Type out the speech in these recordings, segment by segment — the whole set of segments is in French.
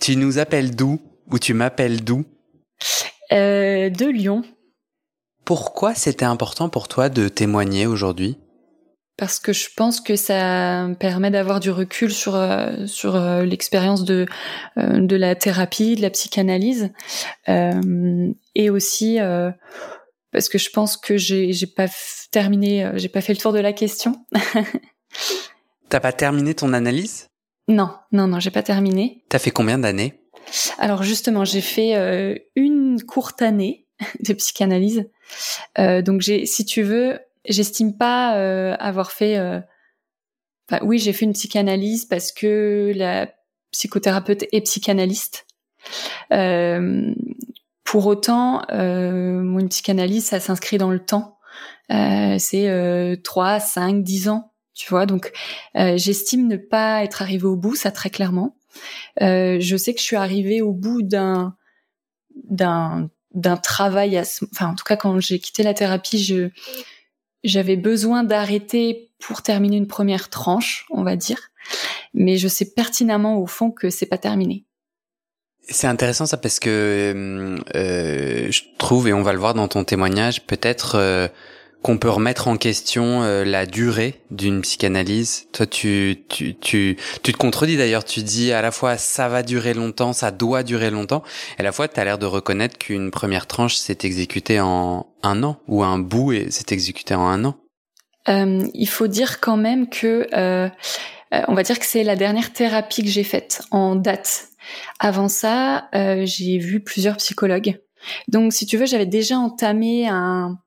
Tu nous appelles d'où Ou tu m'appelles d'où? Euh, de Lyon, Pourquoi c'était important pour toi de témoigner aujourd'hui? Parce que je pense que ça me permet d'avoir du recul sur euh, sur euh, l'expérience de de la thérapie, de la psychanalyse, Euh, et aussi euh, parce que je pense que j'ai j'ai pas terminé, j'ai pas fait le tour de la question. T'as pas terminé ton analyse? Non, non, non, j'ai pas terminé. T'as fait combien d'années? Alors justement, j'ai fait euh, une courte année de psychanalyse. Euh, donc j'ai, si tu veux, j'estime pas euh, avoir fait. euh, enfin, oui, j'ai fait une psychanalyse parce que la psychothérapeute est psychanalyste. Euh, pour autant, euh, une psychanalyse, ça s'inscrit dans le temps. Euh, c'est euh, 3, 5, 10 ans, tu vois. Donc, euh, j'estime ne pas être arrivée au bout, ça très clairement. Euh, je sais que je suis arrivée au bout d'un d'un d'un travail à ce- enfin en tout cas quand j'ai quitté la thérapie je j'avais besoin d'arrêter pour terminer une première tranche on va dire mais je sais pertinemment au fond que c'est pas terminé C'est intéressant ça parce que euh, je trouve, et on va le voir dans ton témoignage, peut-être euh, qu'on peut remettre en question euh, la durée d'une psychanalyse. Toi, tu, tu, tu, tu te contredis d'ailleurs, tu dis à la fois ça va durer longtemps, ça doit durer longtemps, et à la fois tu as l'air de reconnaître qu'une première tranche s'est exécutée en un an, ou un bout s'est exécuté en un an. Euh, il faut dire quand même que euh, euh, on va dire que c'est la dernière thérapie que j'ai faite en date. Avant ça, euh, j'ai vu plusieurs psychologues. Donc, si tu veux, j'avais déjà entamé un,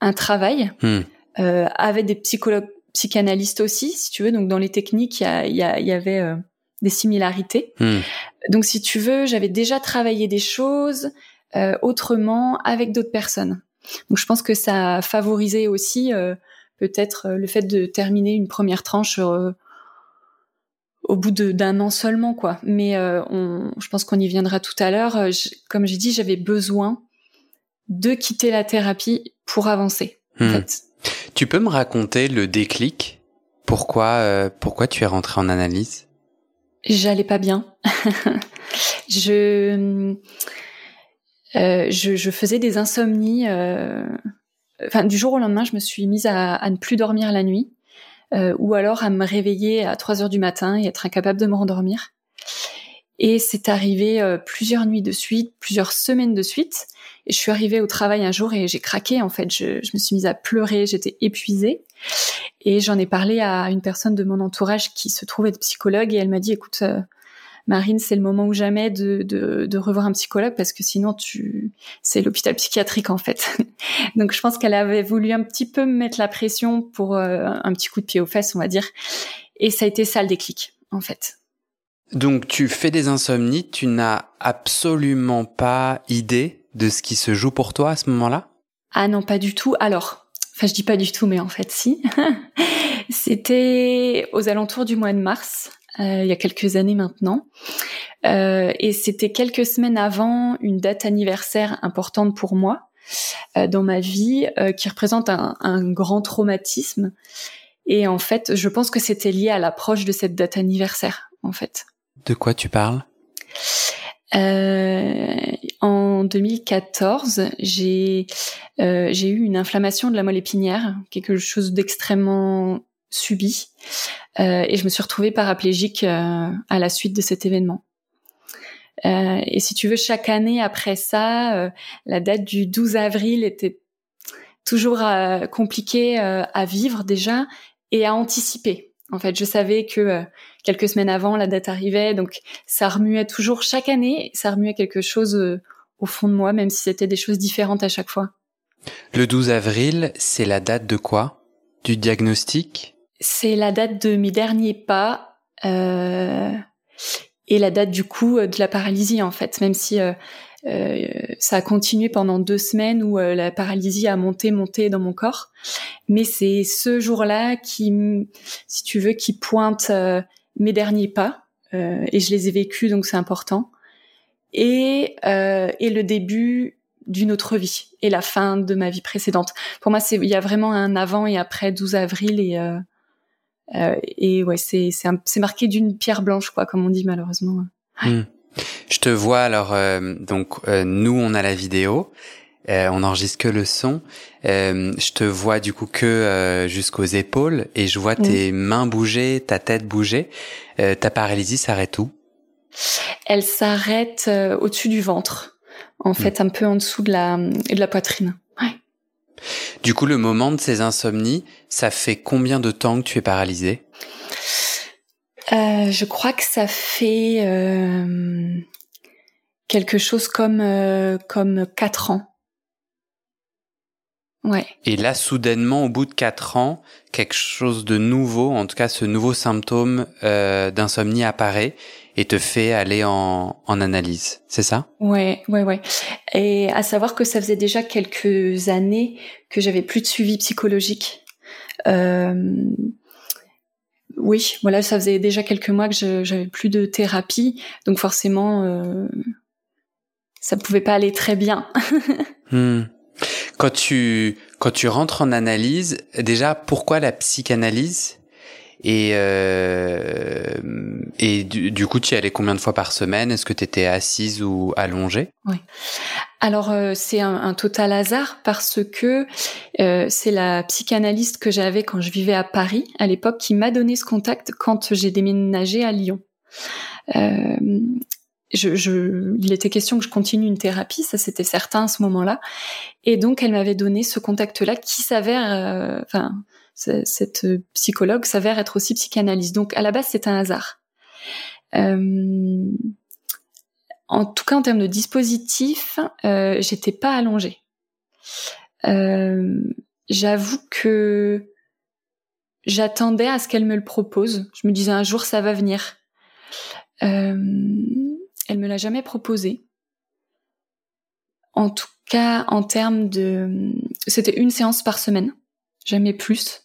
un travail Hmm. euh, avec des psychologues psychanalystes aussi, si tu veux. Donc, dans les techniques, il y, a- y, a- y avait euh, des similarités. Hmm. Donc, si tu veux, j'avais déjà travaillé des choses euh, autrement avec d'autres personnes. Donc, je pense que ça a favorisé aussi euh, peut-être euh, le fait de terminer une première tranche euh, au bout de- d'un an seulement, quoi. Mais euh, on, je pense qu'on y viendra tout à l'heure. Comme j'ai dit, j'avais besoin de quitter la thérapie pour avancer. En Hmm. fait. Tu peux me raconter le déclic? Pourquoi, euh, pourquoi tu es rentré en analyse? J'allais pas bien. je, euh, je, je faisais des insomnies. euh, Enfin, du jour au lendemain, je me suis mise à, à ne plus dormir la nuit, euh, ou alors à me réveiller à 3 heures du matin et être incapable de me rendormir. Et c'est arrivé euh, plusieurs nuits de suite, plusieurs semaines de suite. Et je suis arrivée au travail un jour et j'ai craqué. En fait, je, je me suis mise à pleurer. J'étais épuisée. Et j'en ai parlé à une personne de mon entourage qui se trouve être psychologue et elle m'a dit, écoute, euh, Marine, c'est le moment ou jamais de, de, de revoir un psychologue parce que sinon tu, c'est l'hôpital psychiatrique en fait. Donc je pense qu'elle avait voulu un petit peu me mettre la pression pour euh, un petit coup de pied aux fesses, on va dire. Et ça a été ça le déclic en fait. Donc tu fais des insomnies, tu n'as absolument pas idée de ce qui se joue pour toi à ce moment-là? Ah non, pas du tout. Alors, enfin je dis pas du tout, mais en fait si. C'était aux alentours du mois de mars. euh, il y a quelques années maintenant. Euh, et c'était quelques semaines avant une date anniversaire importante pour moi euh, dans ma vie, qui représente un, un grand traumatisme. Et en fait, je pense que c'était lié à l'approche de cette date anniversaire, en fait. De quoi tu parles? Euh, en 2014, j'ai euh, j'ai eu une inflammation de la moelle épinière, quelque chose d'extrêmement subi, euh, et je me suis retrouvée paraplégique à la suite de cet événement. Et si tu veux, chaque année après ça, la date du 12 avril était toujours compliquée à vivre déjà et à anticiper. En fait, je savais que quelques semaines avant, la date arrivait, donc ça remuait toujours chaque année, ça remuait quelque chose au fond de moi, même si c'était des choses différentes à chaque fois. Le 12 avril, c'est la date de quoi? Du diagnostic? C'est la date de mes derniers pas euh, et la date du coup de la paralysie en fait, même si euh, euh, ça a continué pendant deux semaines où euh, la paralysie a monté, monté dans mon corps. Mais c'est ce jour-là qui, si tu veux, qui pointe euh, mes derniers pas. et je les ai vécus, donc c'est important et, euh, et le début d'une autre vie et la fin de ma vie précédente. Pour moi, il y a vraiment un avant et après 12 avril et euh, euh, et ouais, c'est c'est c'est marqué d'une pierre blanche quoi, comme on dit malheureusement. Hmm. Je te vois alors euh, donc euh, nous on a la vidéo. Euh, on n'enregistre que le son. je te vois du coup que jusqu'aux épaules et je vois tes mains bouger, ta tête bouger. ta paralysie s'arrête où? Elle s'arrête euh, au-dessus du ventre, en hmm. fait, un peu en dessous de la, de la poitrine. Ouais. Du coup, le moment de ces insomnies, ça fait combien de temps que tu es paralysée? Euh, Je crois que ça fait euh, quelque chose comme euh, comme quatre ans. Ouais. Et là, soudainement, au bout de quatre ans, quelque chose de nouveau, en tout cas ce nouveau symptôme euh, d'insomnie apparaît et te fait aller en, en analyse, c'est ça? Ouais, ouais, ouais. Et à savoir que ça faisait déjà quelques années que j'avais plus de suivi psychologique. Euh, oui, voilà, ça faisait déjà quelques mois que j'avais plus de thérapie, donc forcément, euh, ça pouvait pas aller très bien. hmm. Quand tu quand tu rentres en analyse, déjà pourquoi la psychanalyse? Et euh, et du, coup, tu y allais combien de fois par semaine? Est-ce que tu étais assise ou allongée? Oui. Alors euh, c'est un, un, total hasard parce que euh, c'est la psychanalyste que j'avais quand je vivais à Paris à l'époque qui m'a donné ce contact quand j'ai déménagé à Lyon. Euh, je, je, il était question que je continue une thérapie, ça c'était certain à ce moment-là. Et donc elle m'avait donné ce contact-là qui s'avère, euh, enfin, cette psychologue s'avère être aussi psychanalyste. Donc à la base c'est un hasard. Euh, en tout cas en termes de dispositif, euh, j'étais pas allongée. Euh, J'avoue que j'attendais à ce qu'elle me le propose. Je me disais un jour ça va venir. Euh, elle me l'a jamais proposé. En tout cas, en termes de, c'était une séance par semaine, jamais plus.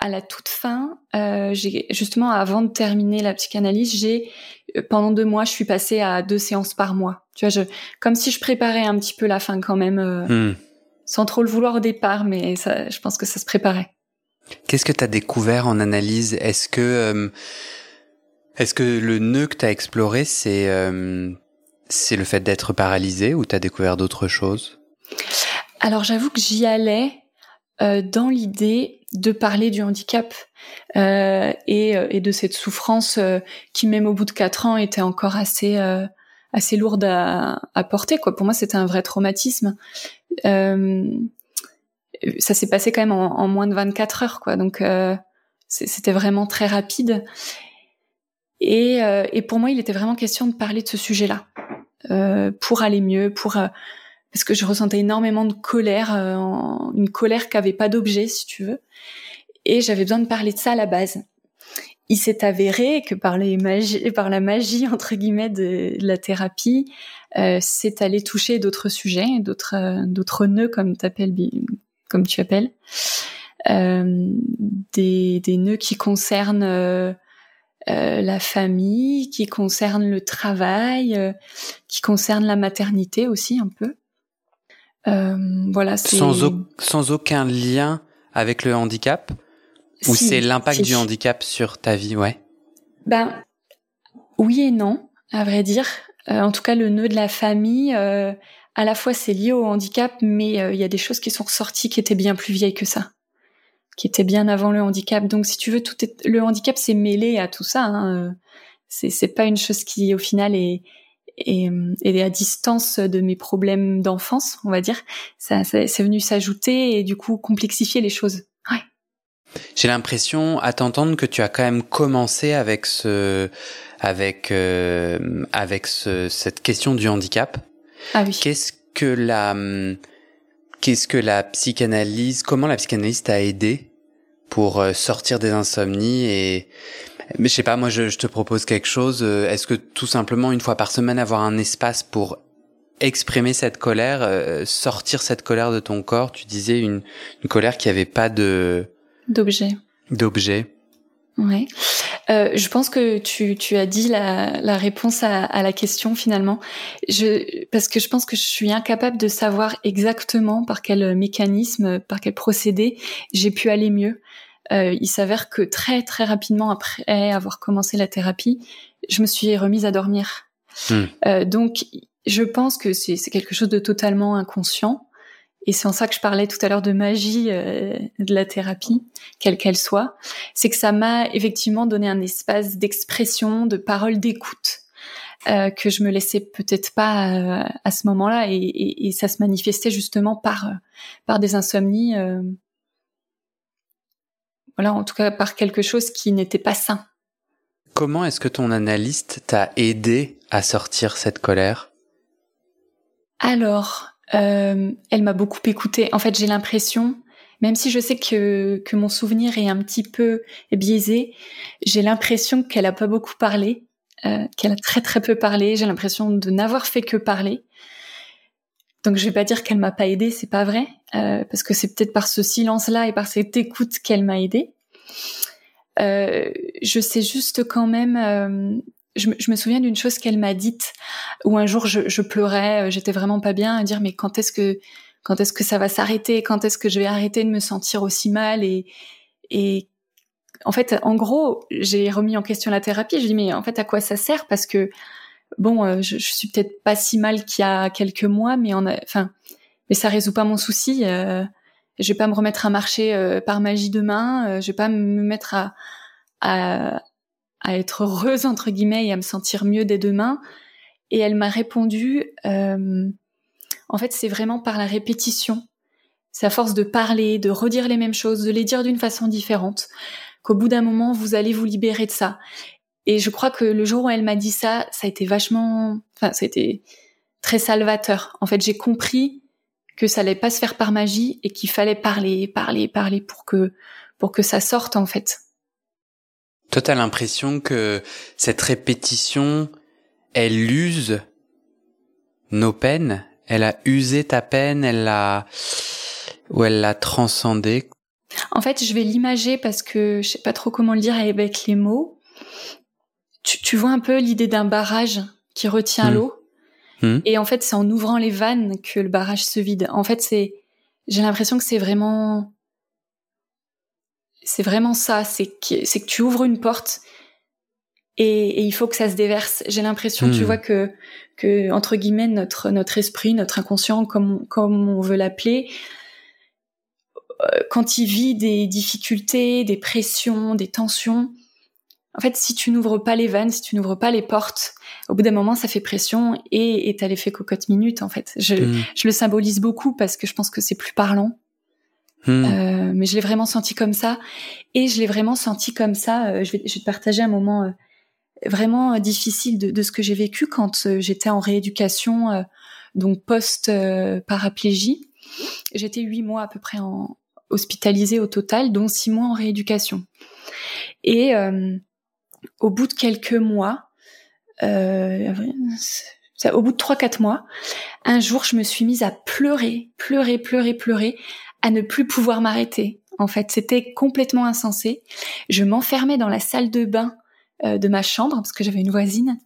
À la toute fin, euh, j'ai justement avant de terminer la psychanalyse, j'ai euh, pendant deux mois, je suis passée à deux séances par mois. Tu vois, je, comme si je préparais un petit peu la fin quand même, euh, hmm. sans trop le vouloir au départ, mais ça, je pense que ça se préparait. Qu'est-ce que tu as découvert en analyse? Est-ce que euh, est-ce que le nœud que tu as exploré, c'est euh, c'est le fait d'être paralysé ou tu as découvert d'autres choses? Alors j'avoue que j'y allais euh, dans l'idée de parler du handicap euh, et, et, de cette souffrance qui même au bout de quatre ans était encore assez assez lourde à, à, porter. Quoi. Pour moi, c'était un vrai traumatisme. ça s'est passé quand même en, en, moins de 24 heures, quoi. Donc c'était vraiment très rapide. Et, euh, et, pour moi, il était vraiment question de parler de ce sujet-là euh, pour aller mieux, pour euh, parce que je ressentais énormément de colère, euh, une colère qui avait pas d'objet, si tu veux, et j'avais besoin de parler de ça à la base. Il s'est avéré que par les magie, par la magie entre guillemets de, la thérapie, c'est allé toucher d'autres sujets, d'autres d'autres nœuds comme t'appelles comme tu appelles, des, des nœuds qui concernent euh, la famille, qui concerne le travail, euh, qui concerne la maternité aussi un peu. Euh, voilà. Sans, sans aucun lien avec le handicap Ou c'est l'impact du handicap sur ta vie, ouais Ben oui et non, à vrai dire. en tout cas, le nœud de la famille, à la fois c'est lié au handicap, mais il y a des choses qui sont ressorties qui étaient bien plus vieilles que ça, qui étaient bien avant le handicap. Donc, si tu veux, tout est... le handicap s'est mêlé à tout ça. Hein. C'est c'est pas une chose qui, au final, est et, à distance de mes problèmes d'enfance, on va dire, ça, ça c'est venu s'ajouter et du coup complexifier les choses. Ouais. J'ai l'impression, à t'entendre, que tu as quand même commencé avec ce, avec, euh, avec ce, cette question du handicap. Ah oui. Qu'est-ce que la, qu'est-ce que la psychanalyse, comment la psychanalyse t'a aidé pour euh, sortir des insomnies et mais je sais pas, moi je, je te propose quelque chose. Euh, est-ce que tout simplement une fois par semaine avoir un espace pour exprimer cette colère, euh, sortir cette colère de ton corps? Tu disais une, une colère qui avait pas de d'objet. D'objet. Ouais. Euh, je pense que tu, tu as dit la, la réponse à, à, la question finalement. Je, parce que je pense que je suis incapable de savoir exactement par quel mécanisme, par quel procédé j'ai pu aller mieux. Euh, il s'avère que très très rapidement après avoir commencé la thérapie, je me suis remise à dormir. Hmm. Euh, donc je pense que c'est quelque chose de totalement inconscient. Et c'est en ça que je parlais tout à l'heure de magie euh, de la thérapie, quelle qu'elle soit. C'est que ça m'a effectivement donné un espace d'expression, de parole, d'écoute. Euh, que je me laissais peut-être pas euh, à ce moment-là et, et, et, ça se manifestait justement par par des insomnies voilà, en tout cas par quelque chose qui n'était pas sain. Comment est-ce que ton analyste t'a aidé à sortir cette colère? Alors, euh, elle m'a beaucoup écouté. En fait, j'ai l'impression, même si je sais que, que mon souvenir est un petit peu biaisé, j'ai l'impression qu'elle a pas beaucoup parlé, euh, qu'elle a très très peu parlé. J'ai l'impression de n'avoir fait que parler. Donc je vais pas dire qu'elle m'a pas aidée, c'est pas vrai, euh, parce que c'est peut-être par ce silence-là et par cette écoute qu'elle m'a aidée. Euh, je sais juste quand même, euh, je, je, me souviens d'une chose qu'elle m'a dite, où un jour je, je pleurais, euh, j'étais vraiment pas bien, à dire mais quand est-ce que quand est-ce que ça va s'arrêter, quand est-ce que je vais arrêter de me sentir aussi mal? Et et en fait, en gros, j'ai remis en question la thérapie. Je dis mais en fait à quoi ça sert? Parce que bon, euh, je, je, suis peut-être pas si mal qu'il y a quelques mois, mais on enfin, mais ça résout pas mon souci. Euh, je vais pas me remettre à marcher euh, par magie demain. Euh, je vais pas me mettre à, à, à être heureuse entre guillemets et à me sentir mieux dès demain. Et elle m'a répondu, en fait, c'est vraiment par la répétition. C'est à force de parler, de redire les mêmes choses, de les dire d'une façon différente, qu'au bout d'un moment, vous allez vous libérer de ça. Et je crois que le jour où elle m'a dit ça, ça a été vachement, enfin, ça a été très salvateur. En fait, j'ai compris que ça allait pas se faire par magie et qu'il fallait parler, parler, parler pour que, pour que ça sorte, en fait. Toi, t'as l'impression que cette répétition, elle use nos peines, elle a usé ta peine, elle l'a, ou elle l'a transcendée. En fait, je vais l'imager parce que je sais pas trop comment le dire avec les mots tu, tu vois un peu l'idée d'un barrage qui retient hmm. l'eau. Hmm. Et en fait, c'est en ouvrant les vannes que le barrage se vide. En fait, c'est, j'ai l'impression que c'est vraiment, c'est vraiment ça. C'est que, c'est que tu ouvres une porte et, et, il faut que ça se déverse. J'ai l'impression, tu hmm. vois, que, que entre guillemets notre notre esprit, notre inconscient, comme comme on veut l'appeler, euh, quand il vit des difficultés, des pressions, des tensions, en fait, si tu n'ouvres pas les vannes, si tu n'ouvres pas les portes, au bout d'un moment, ça fait pression et t'as l'effet cocotte minute, en fait. Je, hmm. je, le symbolise beaucoup parce que je pense que c'est plus parlant. Hmm. Euh, mais je l'ai vraiment senti comme ça. Et je l'ai vraiment senti comme ça. Euh, je, vais, je, vais, te partager un moment euh, vraiment difficile de, de, ce que j'ai vécu quand euh, j'étais en rééducation, euh, donc post-paraplégie. J'étais huit mois à peu près en hospitalisée au total, dont six mois en rééducation. Et au bout de quelques mois, euh, au bout de trois quatre mois, un jour, je me suis mise à pleurer, pleurer, pleurer, pleurer, à ne plus pouvoir m'arrêter. En fait, c'était complètement insensé. Je m'enfermais dans la salle de bain euh, de ma chambre parce que j'avais une voisine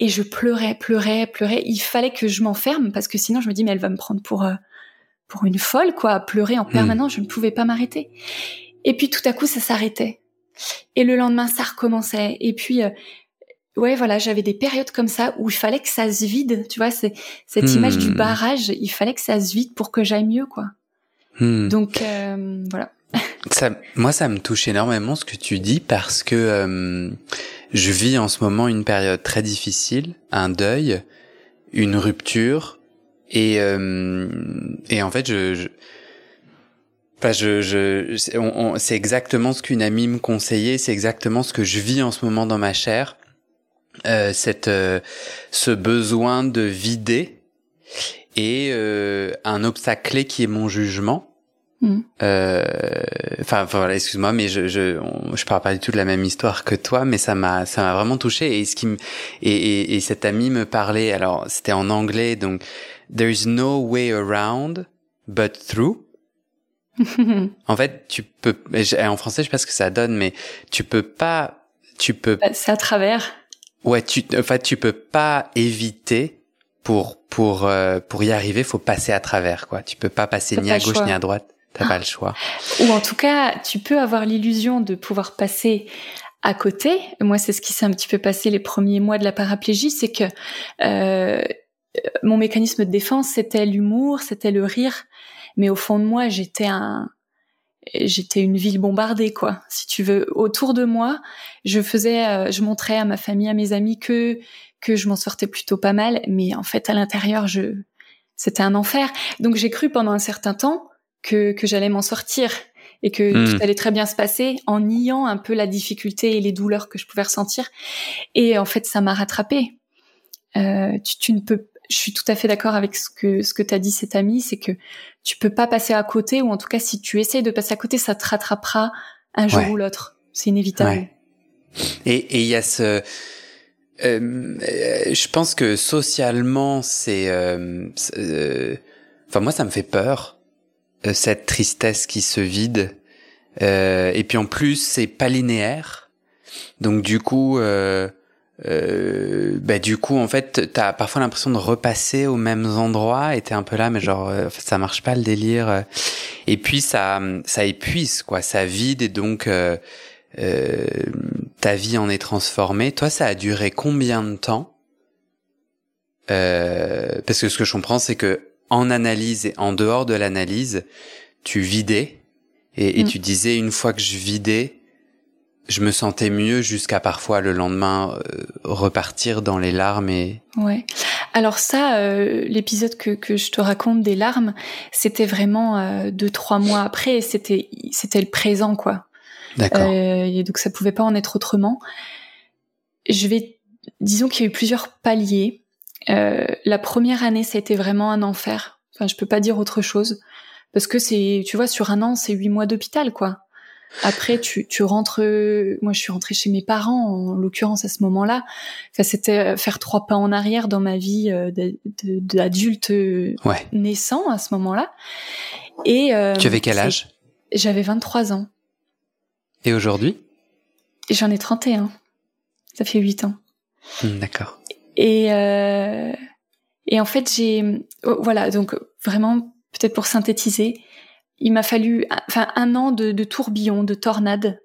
et je pleurais, pleurais, pleurais. Il fallait que je m'enferme parce que sinon, je me dis mais elle va me prendre pour euh, pour une folle quoi, à pleurer en hmm. permanence. Je ne pouvais pas m'arrêter. Et puis tout à coup, ça s'arrêtait. Et le lendemain, ça recommençait. Et puis, euh, ouais, voilà, j'avais des périodes comme ça où il fallait que ça se vide. Tu vois, c'est cette image du hmm. barrage. Il fallait que ça se vide pour que j'aille mieux, quoi. Hmm. Donc euh, voilà. Ça, moi, ça me touche énormément ce que tu dis parce que euh, je vis en ce moment une période très difficile, un deuil, une rupture, et euh, et en fait, je, je Enfin, je, je, c'est exactement ce qu'une amie me conseillait, c'est exactement ce que je vis en ce moment dans ma chair, euh, cette, euh, ce besoin de vider et euh, un obstacle clé qui est mon jugement. Mm. Euh, enfin, voilà, excuse-moi, mais je, je, je parle pas du tout de la même histoire que toi, mais ça m'a, ça m'a vraiment touché. Et ce qui me, et, et, et cet ami me parlait. Alors, c'était en anglais, donc there is no way around but through. en fait, tu peux, en français, je sais pas ce que ça donne, mais tu peux pas, tu peux. Bah, c'est à travers. Ouais, tu, en fait, tu peux pas éviter pour pour euh, pour y arriver, faut passer à travers, quoi. Tu peux pas passer ni à gauche ni à droite. T'as pas le choix. Ou en tout cas, tu peux avoir l'illusion de pouvoir passer à côté. Moi, c'est ce qui s'est un petit peu passé les premiers mois de la paraplégie, c'est que euh, mon mécanisme de défense, c'était l'humour, c'était le rire mais au fond de moi, j'étais un, j'étais une ville bombardée, quoi. Si tu veux, autour de moi, je faisais, euh, je montrais à ma famille, à mes amis que que je m'en sortais plutôt pas mal, mais en fait, à l'intérieur, je, c'était un enfer. Donc, j'ai cru pendant un certain temps que que j'allais m'en sortir et que hmm. tout allait très bien se passer en niant un peu la difficulté et les douleurs que je pouvais ressentir. Et en fait, ça m'a rattrapé. Euh, tu, tu, ne peux je suis tout à fait d'accord avec ce que ce que t'as dit cet ami, c'est que tu peux pas passer à côté ou en tout cas si tu essayes de passer à côté, ça te rattrapera un jour ou l'autre. C'est inévitable. Et il y a ce euh, je pense que socialement, c'est, euh, euh, enfin moi ça me fait peur cette tristesse qui se vide. et puis en plus c'est pas linéaire, donc du coup euh, bah du coup en fait t'as parfois l'impression de repasser aux mêmes endroits et t'es un peu là mais genre euh, ça marche pas le délire. Et puis ça ça épuise quoi. Ça vide et donc euh, euh, ta vie en est transformée. Toi ça a duré combien de temps? Euh, parce que ce que je comprends c'est que en analyse et en dehors de l'analyse tu vidais. Et, et mm. tu disais une fois que je vidais je me sentais mieux jusqu'à parfois le lendemain euh, repartir dans les larmes et ouais. Alors ça euh, l'épisode que, que je te raconte des larmes c'était vraiment euh, deux trois mois après c'était c'était le présent quoi. D'accord. Et donc ça pouvait pas en être autrement. Je vais disons qu'il y a eu plusieurs paliers la première année ça a été vraiment un enfer enfin je peux pas dire autre chose parce que c'est tu vois sur un an c'est huit mois d'hôpital quoi après, tu, tu rentres. Moi, je suis rentrée chez mes parents, en l'occurrence à ce moment-là. Enfin, c'était euh, faire trois pas en arrière dans ma vie euh, d'adulte ouais. naissant à ce moment-là. Et euh, tu avais quel âge? J'avais 23 ans. Et aujourd'hui? J'en ai 31. Ça fait 8 ans. D'accord. Et euh, et en fait, j'ai oh, voilà donc vraiment peut-être pour synthétiser, il m'a fallu enfin un an de, de tourbillon, de tornade.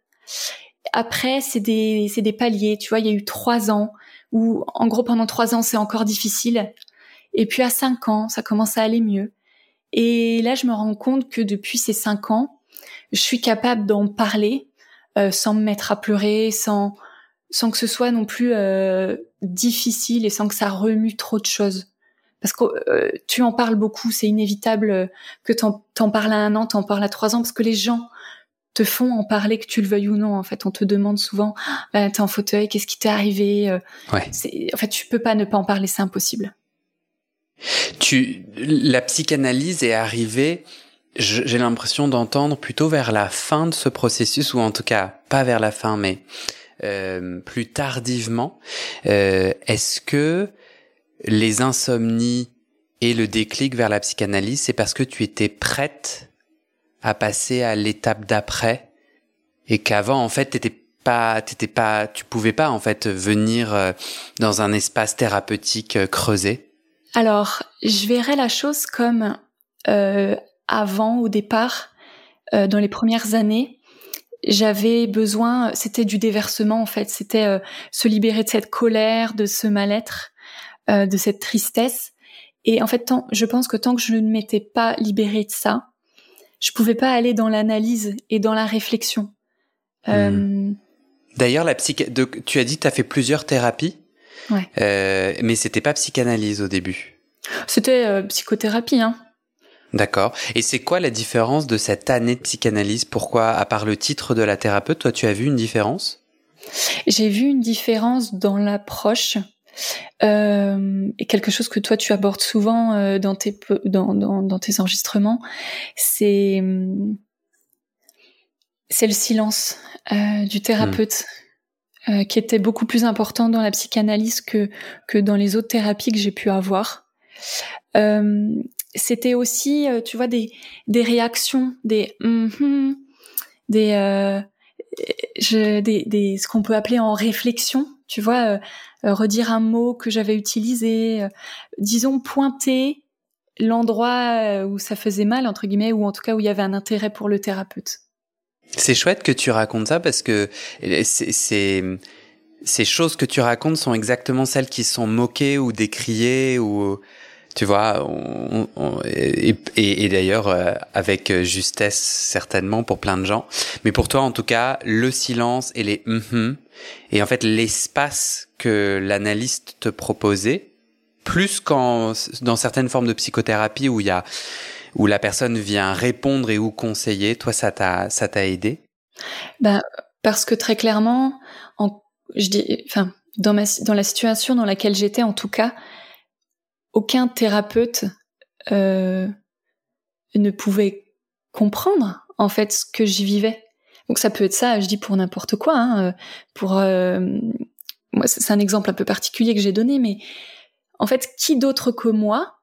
Après, c'est des c'est des paliers. Tu vois, il y a eu trois ans où, en gros, pendant trois ans, c'est encore difficile. Et puis à cinq ans, ça commence à aller mieux. Et là, je me rends compte que depuis ces cinq ans, je suis capable d'en parler euh, sans me mettre à pleurer, sans sans que ce soit non plus euh, difficile et sans que ça remue trop de choses parce que euh, tu en parles beaucoup, c'est inévitable euh, que t'en en parles à un an, t'en parles à trois ans, parce que les gens te font en parler, que tu le veuilles ou non. En fait, on te demande souvent, bah, t'es en fauteuil, qu'est-ce qui t'est arrivé euh. En fait, tu peux pas ne pas en parler, c'est impossible. Tu, la psychanalyse est arrivée. J'ai l'impression d'entendre plutôt vers la fin de ce processus, ou en tout cas pas vers la fin, mais euh, plus tardivement. Euh, Est-ce que les insomnies et le déclic vers la psychanalyse, c'est parce que tu étais prête à passer à l'étape d'après et qu'avant, en fait, t'étais pas, t'étais pas, tu pouvais pas, en fait, venir euh, dans un espace thérapeutique creusé? Alors, je verrais la chose comme avant, au départ, dans les premières années, j'avais besoin, c'était du déversement en fait, c'était euh, se libérer de cette colère, de ce mal-être, euh, de cette tristesse. Et en fait, tant, je pense que tant que je ne m'étais pas libérée de ça, je pouvais pas aller dans l'analyse et dans la réflexion. Hmm. Euh, D'ailleurs, la psych... tu as dit que tu as fait plusieurs thérapies, ouais. mais c'était pas psychanalyse au début. C'était psychothérapie, hein. D'accord. Et c'est quoi la différence de cette année de psychanalyse? Pourquoi, à part le titre de la thérapeute, toi, tu as vu une différence? J'ai vu une différence dans l'approche. Euh, et quelque chose que toi tu abordes souvent euh, dans tes dans, dans, dans tes enregistrements, c'est c'est le silence euh, du thérapeute. Euh, qui était beaucoup plus important dans la psychanalyse que que dans les autres thérapies que j'ai pu avoir. Euh, c'était aussi, euh, tu vois, des, des réactions, des mm des, ce qu'on peut appeler en réflexion, tu vois, euh, redire un mot que j'avais utilisé, disons pointer l'endroit où ça faisait mal entre guillemets, ou en tout cas où il y avait un intérêt pour le thérapeute. C'est chouette que tu racontes ça parce que c'est ces choses que tu racontes sont exactement celles qui sont moquées ou décriées ou tu vois, et, d'ailleurs euh, avec justesse certainement pour plein de gens. Mais pour toi, en tout cas, le silence et les mm et en fait l'espace que l'analyste te proposait, plus qu'en dans certaines formes de psychothérapie où il y a où la personne vient répondre et ou conseiller, toi ça t'a ça t'a aidé? Ben parce que très clairement, en, je dis, enfin dans ma dans la situation dans laquelle j'étais en tout cas aucun thérapeute euh, ne pouvait comprendre en fait ce que j'y vivais. Donc ça peut être ça, je dis pour n'importe quoi. Hein, euh, pour euh, moi, c'est un exemple un peu particulier que j'ai donné, mais en fait, qui d'autre que moi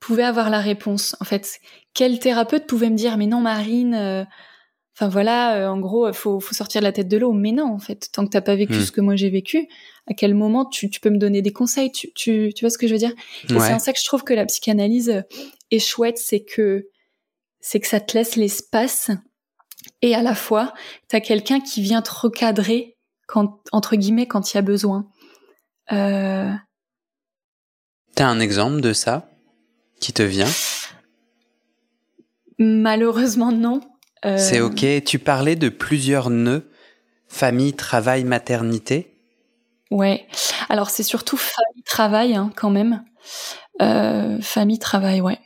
pouvait avoir la réponse? En fait, quel thérapeute pouvait me dire mais non, Marine, euh, Enfin voilà, euh, en gros, faut, faut sortir la tête de l'eau. Mais non, en fait, tant que t'as pas vécu hmm. ce que moi j'ai vécu, à quel moment tu, tu, peux me donner des conseils? Tu, tu, tu vois ce que je veux dire? Et c'est en ça que je trouve que la psychanalyse est chouette, c'est que c'est que ça te laisse l'espace et à la fois t'as quelqu'un qui vient te recadrer quand entre guillemets quand il y a besoin. Euh... T'as un exemple de ça? Qui te vient? Malheureusement non. C'est euh, ok. Tu parlais de plusieurs nœuds famille, travail, maternité. Ouais. Alors c'est surtout famille, travail hein, quand même. Euh, famille, travail, ouais.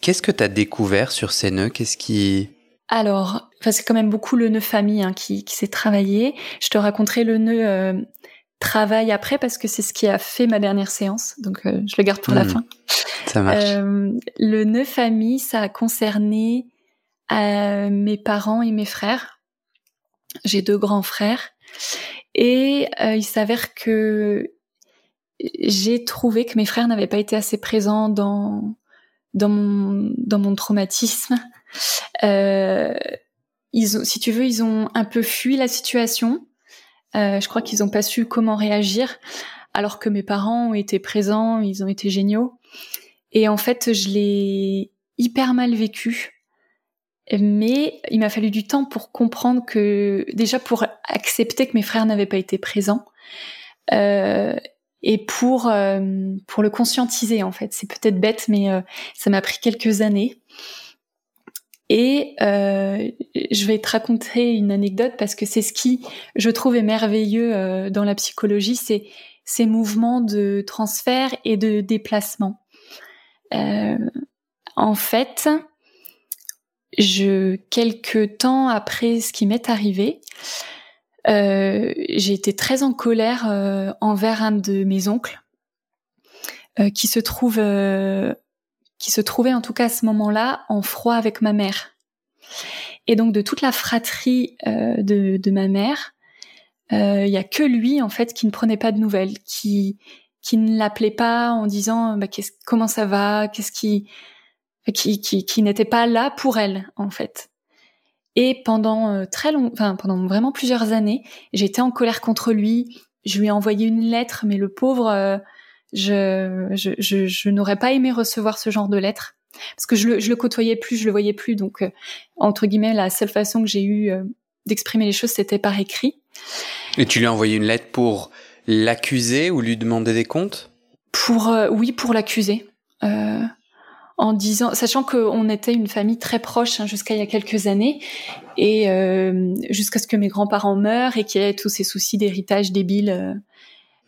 Qu'est-ce que tu as découvert sur ces nœuds? Qu'est-ce qui alors, c'est quand même beaucoup le nœud famille hein, qui, qui s'est travaillé. Je te raconterai le nœud euh, travail après parce que c'est ce qui a fait ma dernière séance. Donc, je le garde pour la hmm. fin. Ça marche. le nœud famille, ça a concerné à mes parents et mes frères. J'ai deux grands frères. Et euh, il s'avère que j'ai trouvé que mes frères n'avaient pas été assez présents dans dans mon dans mon traumatisme. Euh, ils ont, si tu veux, ils ont un peu fui la situation. Euh, je crois qu'ils n'ont pas su comment réagir, alors que mes parents ont été présents, ils ont été géniaux. Et en fait, je l'ai hyper mal vécu mais il m'a fallu du temps pour comprendre que déjà pour accepter que mes frères n'avaient pas été présents euh, et pour euh, pour le conscientiser en fait. C'est peut-être bête mais euh, ça m'a pris quelques années. Et euh, je vais te raconter une anecdote parce que c'est ce qui je trouve est merveilleux euh, dans la psychologie c'est ces mouvements de transfert et de déplacement. En fait je, quelques temps après ce qui m'est arrivé, euh, j'ai été très en colère euh, envers un de mes oncles, euh, qui se trouve, euh, qui se trouvait en tout cas à ce moment-là en froid avec ma mère. Et donc de toute la fratrie euh, de, de, ma mère, il y a que lui en fait qui ne prenait pas de nouvelles, qui qui ne l'appelait pas en disant bah, comment ça va, qu'est-ce qui qui, qui, qui n'était pas là pour elle en fait. Et pendant euh, très long, enfin pendant vraiment plusieurs années, j'étais en colère contre lui. Je lui ai envoyé une lettre, mais le pauvre, euh, je, je, je, je n'aurais pas aimé recevoir ce genre de lettre parce que je le, je le côtoyais plus, je le voyais plus. Donc euh, entre guillemets, la seule façon que j'ai eu d'exprimer les choses, c'était par écrit. Et tu lui as envoyé une lettre pour l'accuser ou lui demander des comptes? Pour oui, pour l'accuser. Euh, en disant, sachant qu'on était une famille très proche hein, jusqu'à il y a quelques années, et euh, jusqu'à ce que mes grands-parents meurent et qu'il y ait tous ces soucis d'héritage débile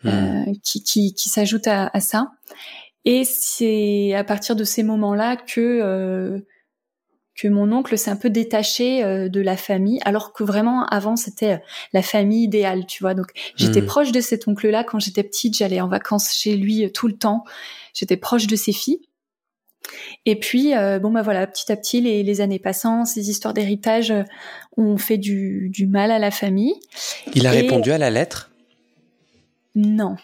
hmm. qui, qui, qui s'ajoutent à, à, ça. Et c'est à partir de ces moments-là que que mon oncle s'est un peu détaché euh, de la famille, alors que vraiment avant c'était euh, la famille idéale, tu vois. Donc j'étais hmm. proche de cet oncle-là quand j'étais petite, j'allais en vacances chez lui euh, tout le temps. J'étais proche de ses filles. Et puis bon bah voilà, petit à petit les, les années passant, ces histoires d'héritage ont fait du, du, mal à la famille. Il a répondu à la lettre? Non.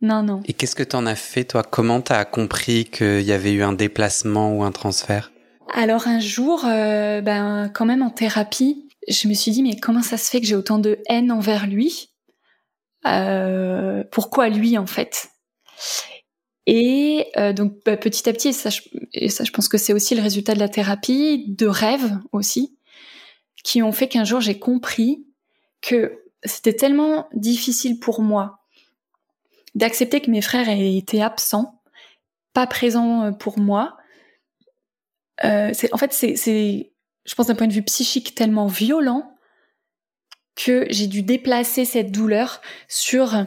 Non, non. Et qu'est-ce que t'en as fait, toi? Comment t'as compris qu'il y avait eu un déplacement ou un transfert? Alors un jour, euh, ben quand même en thérapie, je me suis dit mais comment ça se fait que j'ai autant de haine envers lui? Euh, Pourquoi lui en fait? Et euh, donc bah, petit à petit, et ça, je, pense que c'est aussi le résultat de la thérapie, de rêves aussi, qui ont fait qu'un jour j'ai compris que c'était tellement difficile pour moi d'accepter que mes frères aient été absents, pas présents pour moi, euh, c'est en fait c'est je pense d'un point de vue psychique tellement violent que j'ai dû déplacer cette douleur sur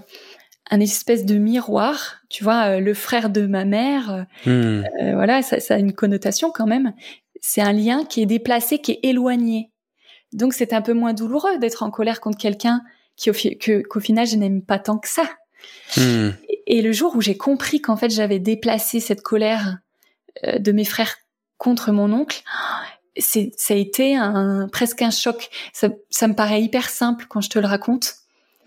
un espèce de miroir, tu vois, euh, le frère de ma mère, euh, hmm. voilà, ça, ça, a une connotation quand même. C'est un lien qui est déplacé, qui est éloigné. Donc c'est un peu moins douloureux d'être en colère contre quelqu'un qui qu'au final je n'aime pas tant que ça. Hmm. Et, et, le jour où j'ai compris qu'en fait j'avais déplacé cette colère de mes frères contre mon oncle, c'est ça a été un presque un choc. Ça, ça, me paraît hyper simple quand je te le raconte.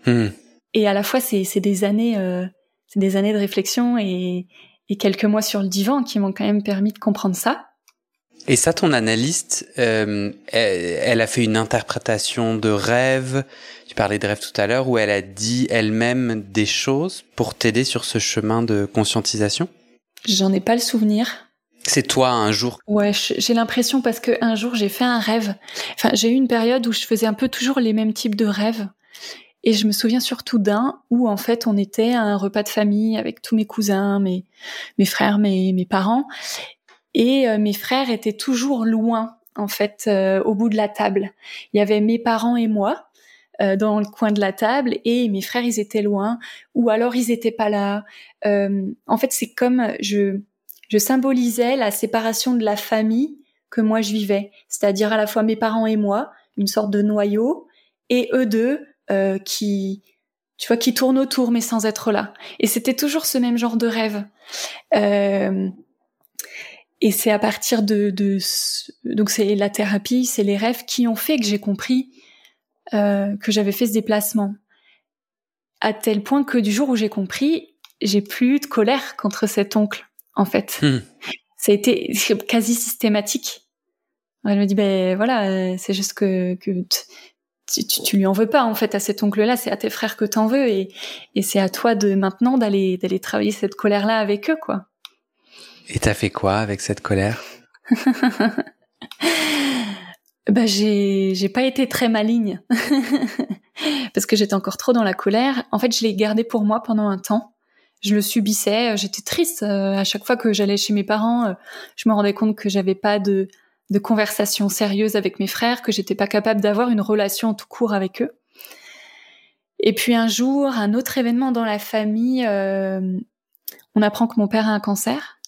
Hmm. Et à la fois, c'est des années, euh, c'est des années de réflexion et, et, quelques mois sur le divan qui m'ont quand même permis de comprendre ça. Et ça, ton analyste, euh, elle, elle, a fait une interprétation de rêve. Tu parlais de rêve tout à l'heure, où elle a dit elle-même des choses pour t'aider sur ce chemin de conscientisation? J'en ai pas le souvenir. C'est toi un jour? Ouais, j'ai l'impression parce que un jour j'ai fait un rêve. Enfin, j'ai eu une période où je faisais un peu toujours les mêmes types de rêves. Et je me souviens surtout d'un où en fait on était à un repas de famille avec tous mes cousins, mes mes frères, mes mes parents, et euh, mes frères étaient toujours loin en fait euh, au bout de la table. Il y avait mes parents et moi euh, dans le coin de la table et mes frères ils étaient loin ou alors ils étaient pas là. en fait c'est comme je je symbolisais la séparation de la famille que moi je vivais, c'est-à-dire à la fois mes parents et moi, une sorte de noyau, et eux deux euh, qui, tu vois, qui tournent autour mais sans être là. Et c'était toujours ce même genre de rêve. Euh, et c'est à partir de, de donc c'est la thérapie, c'est les rêves qui ont fait que j'ai compris euh, que j'avais fait ce déplacement. À tel point que du jour où j'ai compris, j'ai plus eu de colère contre cet oncle en fait. Hmm. Ça a été quasi systématique. Elle me dit, ben voilà, c'est juste que, que tu, tu, lui en veux pas en fait à cet oncle-là, c'est à tes frères que t'en veux et, et c'est à toi de maintenant d'aller d'aller travailler cette colère-là avec eux quoi. Et t'as fait quoi avec cette colère? Bah j'ai j'ai pas été très maligne parce que j'étais encore trop dans la colère. En fait, je l'ai gardé pour moi pendant un temps je le subissais. J'étais triste euh, à chaque fois que j'allais chez mes parents. Euh, je me rendais compte que j'avais pas de, de conversation sérieuse avec mes frères, que j'étais pas capable d'avoir une relation tout court avec eux. Et puis un jour, un autre événement dans la famille, euh, on apprend que mon père a un cancer.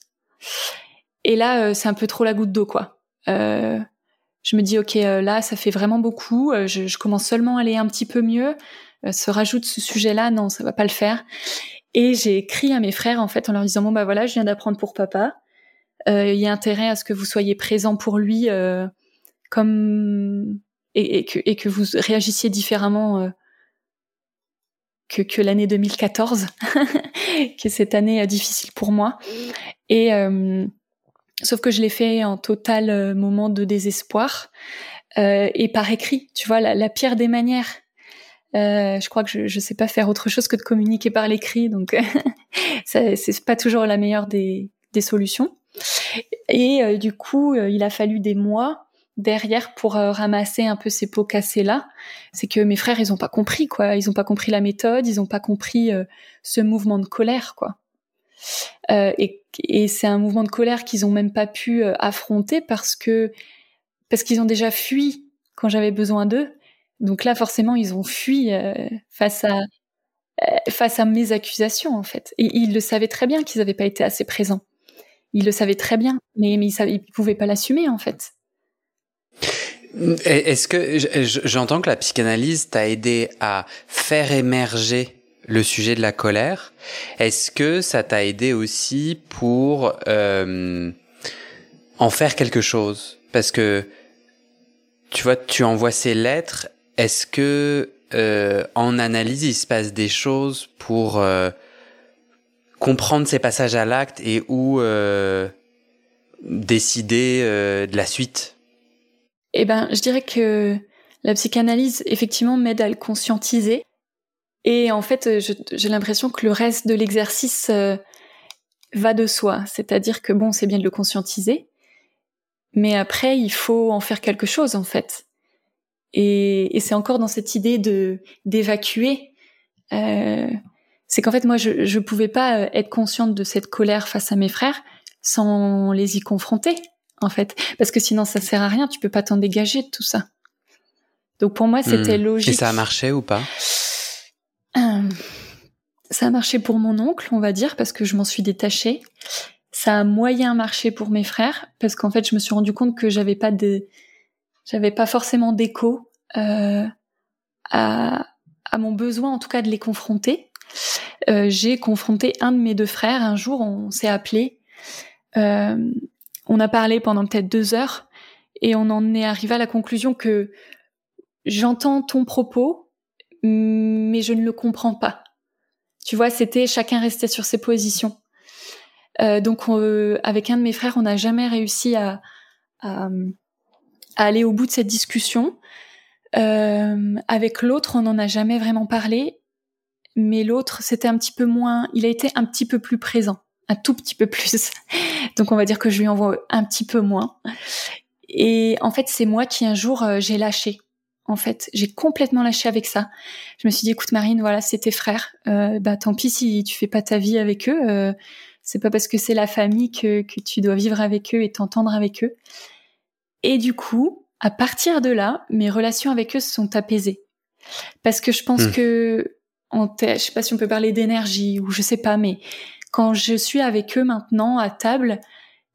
Et là, c'est un peu trop la goutte d'eau, quoi. je me dis, ok, là, ça fait vraiment beaucoup. Je, je, commence seulement à aller un petit peu mieux. se rajoute ce sujet-là, non, ça va pas le faire. Et j'ai écrit à mes frères en fait en leur disant bon bah voilà je viens d'apprendre pour papa. Euh, il y a intérêt à ce que vous soyez présent pour lui euh, comme et, et, que, et que vous réagissiez différemment euh, que, que l'année 2014, que cette année difficile pour moi. Et sauf que je l'ai fait en total moment de désespoir et par écrit. Tu vois la, la pire des manières euh, je crois que je, je sais pas faire autre chose que de communiquer par l'écrit, donc c'est pas toujours la meilleure des, des solutions. Et euh, du coup, euh, il a fallu des mois derrière pour euh, ramasser un peu ces pots cassés là, c'est que mes frères ils ont pas compris quoi, ils ont pas compris la méthode, ils ont pas compris ce mouvement de colère quoi. Et, et c'est un mouvement de colère qu'ils ont même pas pu affronter parce que parce qu'ils ont déjà fui quand j'avais besoin d'eux. Donc là forcément ils ont fui face à face à mes accusations en fait. Et ils le savaient très bien qu'ils n'avaient pas été assez présents. Ils le savaient très bien, mais, ils, ne pouvaient pas l'assumer en fait. Est-ce que j'entends que la psychanalyse t'a aidé à faire émerger le sujet de la colère Est-ce que ça t'a aidé aussi pour euh, en faire quelque chose? Parce que tu vois, tu envoies ces lettres. Est-ce que euh, en analyse il se passe des choses pour euh, comprendre ces passages à l'acte et ou euh, décider euh, de la suite eh ben, je dirais que la psychanalyse, effectivement, m'aide à le conscientiser. Et en fait, j'ai l'impression que le reste de l'exercice euh, va de soi. C'est-à-dire que bon, c'est bien de le conscientiser, mais après, il faut en faire quelque chose, en fait. Et, c'est encore dans cette idée de d'évacuer. Euh, c'est qu'en fait, moi, je je pouvais pas euh, être consciente de cette colère face à mes frères sans les y confronter en fait, parce que sinon ça sert à rien. Tu peux pas t'en dégager de tout ça. Donc pour moi, c'était hmm. logique. Et ça a marché ou pas? Euh, Ça a marché pour mon oncle, on va dire, parce que je m'en suis détachée. Ça a moyen marché pour mes frères, parce qu'en fait, je me suis rendu compte que j'avais pas de, j'avais pas forcément d'écho euh, à, à mon besoin, en tout cas, de les confronter. Euh, j'ai confronté un de mes deux frères un jour, on s'est appelé. Euh, on a parlé pendant peut-être deux heures et on en est arrivé à la conclusion que j'entends ton propos, mais je ne le comprends pas. Tu vois, c'était chacun restait sur ses positions. Euh, donc, avec un de mes frères, on n'a jamais réussi à, aller au bout de cette discussion. Euh, avec l'autre, on n'en a jamais vraiment parlé, mais l'autre, c'était un petit peu moins. Il a été un petit peu plus présent un tout petit peu plus. Donc on va dire que je lui envoie un petit peu moins. Et en fait, c'est moi qui un jour euh, j'ai lâché. En fait, j'ai complètement lâché avec ça. Je me suis dit, écoute Marine, voilà, c'est tes frères. Euh, bah tant pis si tu fais pas ta vie avec eux. Euh, c'est pas parce que c'est la famille que, que tu dois vivre avec eux et t'entendre avec eux. Et du coup, à partir de là, mes relations avec eux se sont apaisées. Parce que je pense hmm. que, en je sais pas si on peut parler d'énergie ou je sais pas, mais quand je suis avec eux maintenant à table,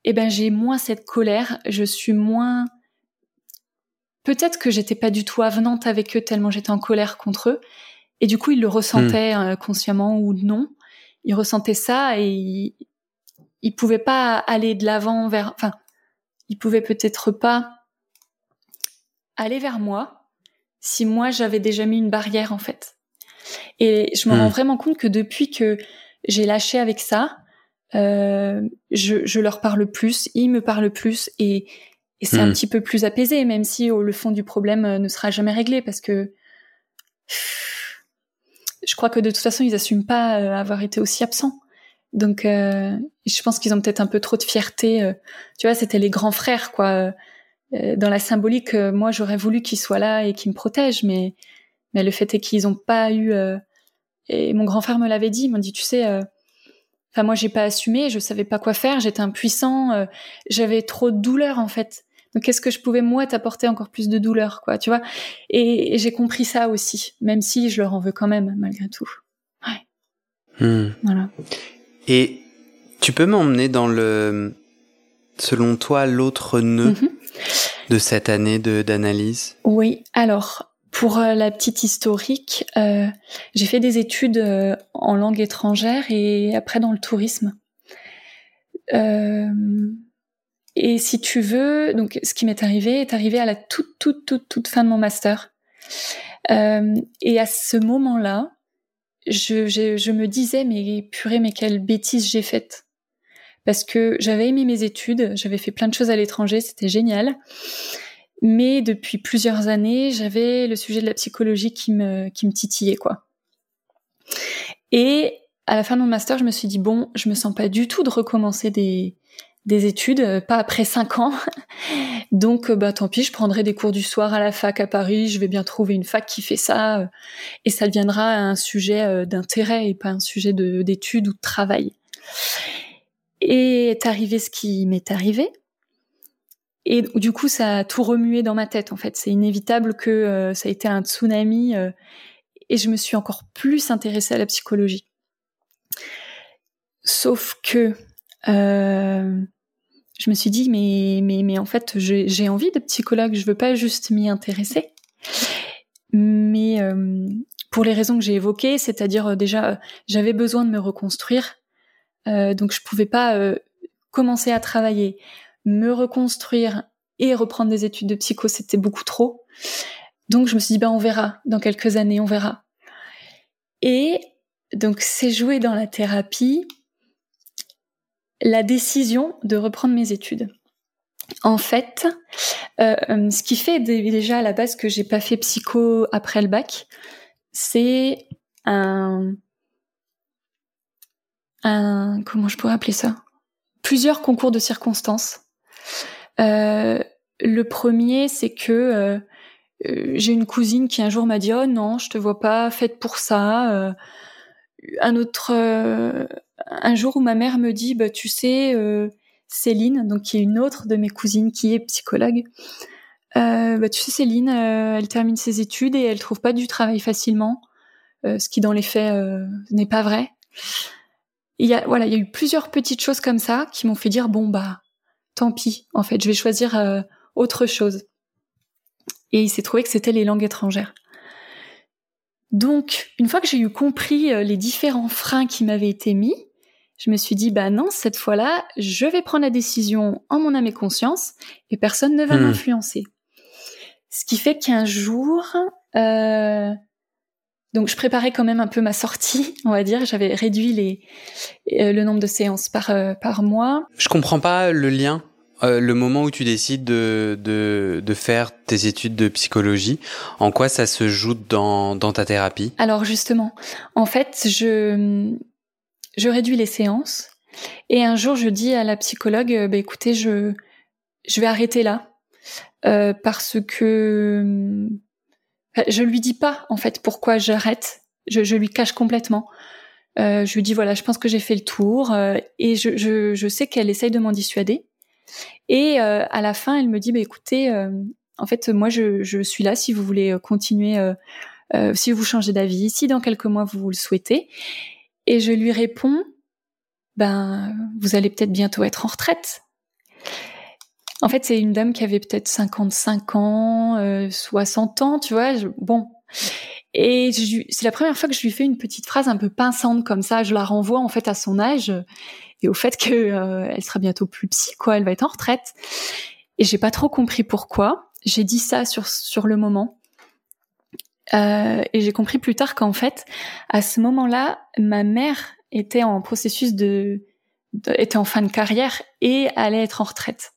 eh ben j'ai moins cette colère, je suis moins peut-être que j'étais pas du tout avenante avec eux tellement j'étais en colère contre eux et du coup ils le ressentaient hmm. euh, consciemment ou non, ils ressentaient ça et ils, ils pouvaient pas aller de l'avant vers enfin ils pouvaient peut-être pas aller vers moi si moi j'avais déjà mis une barrière en fait. Et je me rends hmm. vraiment compte que depuis que j'ai lâché avec ça. Euh, je, je, leur parle plus, ils me parlent plus et, et c'est un hmm. petit peu plus apaisé, même si oh, le fond du problème euh, ne sera jamais réglé parce que je crois que de toute façon ils n'assument pas euh, avoir été aussi absents. Donc euh, je pense qu'ils ont peut-être un peu trop de fierté. Euh, tu vois, c'était les grands frères quoi. dans la symbolique, moi j'aurais voulu qu'ils soient là et qu'ils me protègent, mais mais le fait est qu'ils n'ont pas eu et mon grand frère me l'avait dit, il m'a dit, tu sais, euh, enfin moi j'ai pas assumé, je savais pas quoi faire, j'étais impuissant, euh, j'avais trop de douleur en fait. Donc qu'est-ce que je pouvais moi t'apporter encore plus de douleur, quoi, tu vois? Et, j'ai compris ça aussi, même si je leur en veux quand même malgré tout. Ouais. Hmm. Voilà. Et tu peux m'emmener dans le, selon toi, l'autre nœud mm-hmm. de cette année de d'analyse? Oui. Alors pour euh, la petite historique, euh, j'ai fait des études euh, en langue étrangère et après dans le tourisme. et si tu veux, donc ce qui m'est arrivé est arrivé à la toute toute toute toute fin de mon master. et à ce moment-là, je, je, me disais mais purée mais quelle bêtise j'ai faite parce que j'avais aimé mes études, j'avais fait plein de choses à l'étranger, c'était génial. Mais depuis plusieurs années, j'avais le sujet de la psychologie qui me, qui me titillait, quoi. Et à la fin de mon master, je me suis dit, bon, je me sens pas du tout de recommencer des, des études, euh, pas après cinq ans. Donc, bah tant pis, je prendrai des cours du soir à la fac à Paris. Je vais bien trouver une fac qui fait ça, et ça deviendra un sujet d'intérêt et pas un sujet d'études ou de travail. Et est arrivé ce qui m'est arrivé. Et du coup, ça a tout remué dans ma tête. En fait, c'est inévitable que ça a été un tsunami. et je me suis encore plus intéressée à la psychologie. Sauf que euh, je me suis dit, mais, mais, mais en fait, j'ai envie de psychologue, je veux pas juste m'y intéresser. Mais euh, pour les raisons que j'ai évoquées, c'est-à-dire euh, déjà, j'avais besoin de me reconstruire, donc je pouvais pas commencer à travailler, me reconstruire et reprendre des études de psycho, c'était beaucoup trop. Donc je me suis dit, ben on verra, dans quelques années, on verra. Et donc c'est joué dans la thérapie la décision de reprendre mes études. En fait, euh, ce qui fait déjà à la base que j'ai pas fait psycho après le bac, c'est un, un comment je pourrais appeler ça? Plusieurs concours de circonstances. Euh, le premier, c'est que euh, j'ai une cousine qui un jour m'a dit oh non, je te vois pas faite pour ça. un autre un jour où ma mère me dit, bah, tu sais, euh, Céline, donc qui est une autre de mes cousines qui est psychologue, euh, bah, tu sais, Céline, euh, elle termine ses études et elle trouve pas du travail facilement, ce qui dans les faits n'est pas vrai. Il y a, voilà, il y a eu plusieurs petites choses comme ça qui m'ont fait dire, bon bah, tant pis, en fait, je vais choisir autre chose. Et il s'est trouvé que c'était les langues étrangères. Donc, une fois que j'ai eu compris les différents freins qui m'avaient été mis, je me suis dit, bah non, cette fois-là, je vais prendre la décision en mon âme et conscience et personne ne va hmm. m'influencer. Ce qui fait qu'un jour, euh, donc je préparais quand même un peu ma sortie, on va dire. J'avais réduit les, euh, le nombre de séances par, euh, par mois. Je comprends pas le lien. le moment où tu décides de, de, de, faire tes études de psychologie, en quoi ça se joue dans, dans ta thérapie? Alors justement, en fait, je, je réduis les séances. Et un jour, je dis à la psychologue, euh, bah, écoutez, je, je vais arrêter là. Euh, parce que euh, je lui dis pas, en fait, pourquoi j'arrête. Je, je, lui cache complètement. Euh, je lui dis, voilà, je pense que j'ai fait le tour. Euh, et je, je, je sais qu'elle essaye de m'en dissuader. Et à la fin, elle me dit, bah, écoutez, en fait, moi, je, je, suis là si vous voulez continuer, si vous changez d'avis, si dans quelques mois vous, vous le souhaitez. Et je lui réponds, ben, vous allez peut-être bientôt être en retraite. En fait, c'est une dame qui avait peut-être 55 ans, euh, 60 ans, tu vois. bon. Et c'est la première fois que je lui fais une petite phrase un peu pinçante comme ça. Je la renvoie en fait à son âge et au fait que euh, elle sera bientôt plus psy, quoi. Elle va être en retraite. Et j'ai pas trop compris pourquoi. J'ai dit ça sur sur le moment. Euh, et j'ai compris plus tard qu'en fait, à ce moment-là, ma mère était en processus de, était en fin de carrière et allait être en retraite.